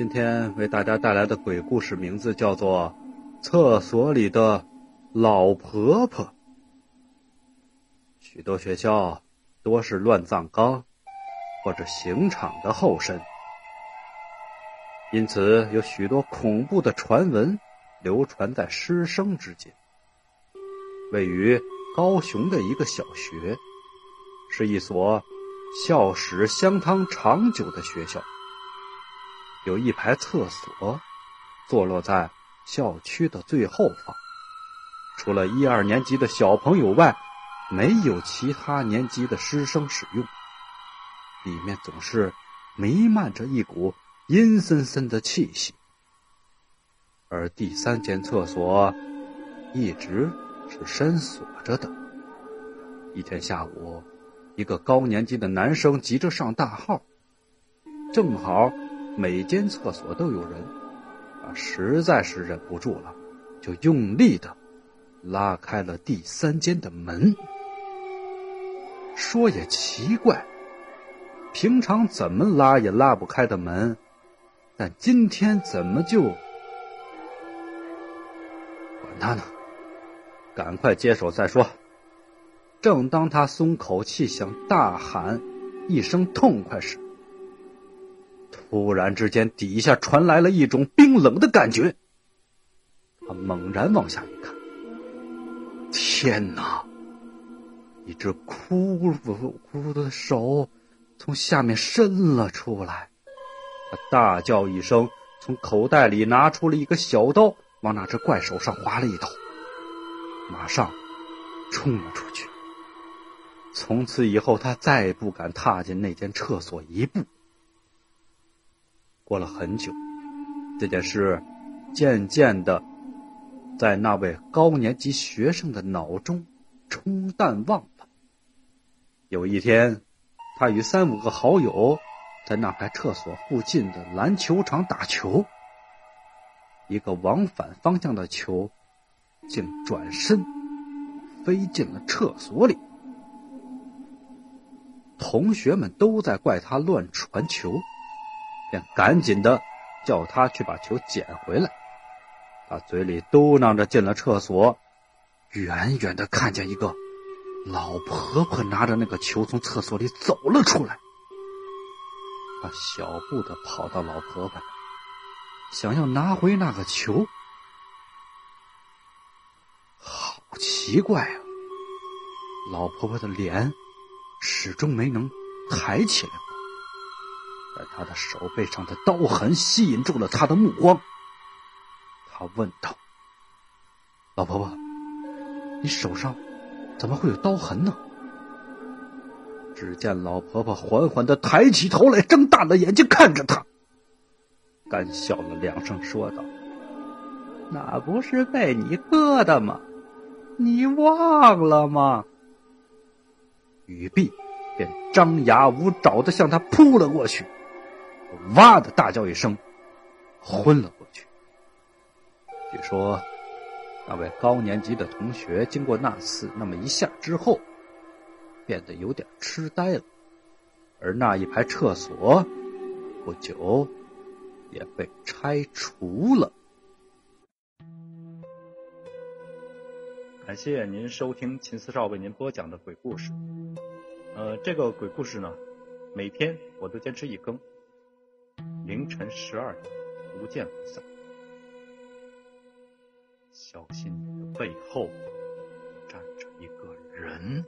今天为大家带来的鬼故事名字叫做《厕所里的老婆婆》。许多学校多是乱葬岗或者刑场的后身，因此有许多恐怖的传闻流传在师生之间。位于高雄的一个小学，是一所校史相当长久的学校。有一排厕所，坐落在校区的最后方。除了一二年级的小朋友外，没有其他年级的师生使用。里面总是弥漫着一股阴森森的气息。而第三间厕所一直是深锁着的。一天下午，一个高年级的男生急着上大号，正好。每间厕所都有人，啊，实在是忍不住了，就用力的拉开了第三间的门。说也奇怪，平常怎么拉也拉不开的门，但今天怎么就……管他呢，赶快接手再说。正当他松口气，想大喊一声痛快时，突然之间，底下传来了一种冰冷的感觉。他猛然往下一看，天哪！一只骷髅的手从下面伸了出来。他大叫一声，从口袋里拿出了一个小刀，往那只怪手上划了一刀，马上冲了出去。从此以后，他再也不敢踏进那间厕所一步。过了很久，这件事渐渐的在那位高年级学生的脑中冲淡忘了。有一天，他与三五个好友在那排厕所附近的篮球场打球，一个往反方向的球竟转身飞进了厕所里。同学们都在怪他乱传球。便赶紧的叫他去把球捡回来。他嘴里嘟囔着进了厕所，远远的看见一个老婆婆拿着那个球从厕所里走了出来。他小步的跑到老婆婆想要拿回那个球。好奇怪啊！老婆婆的脸始终没能抬起来。在他的手背上的刀痕吸引住了他的目光。他问道：“老婆婆，你手上怎么会有刀痕呢？”只见老婆婆缓缓的抬起头来，睁大了眼睛看着他，干笑了两声，说道：“那不是被你割的吗？你忘了吗？”语毕，便张牙舞爪的向他扑了过去。哇的大叫一声，昏了过去。据说，那位高年级的同学经过那次那么一下之后，变得有点痴呆了，而那一排厕所不久也被拆除了。感谢您收听秦四少为您播讲的鬼故事。呃，这个鬼故事呢，每天我都坚持一更。凌晨十二点，不见不散。小心你的背后站着一个人。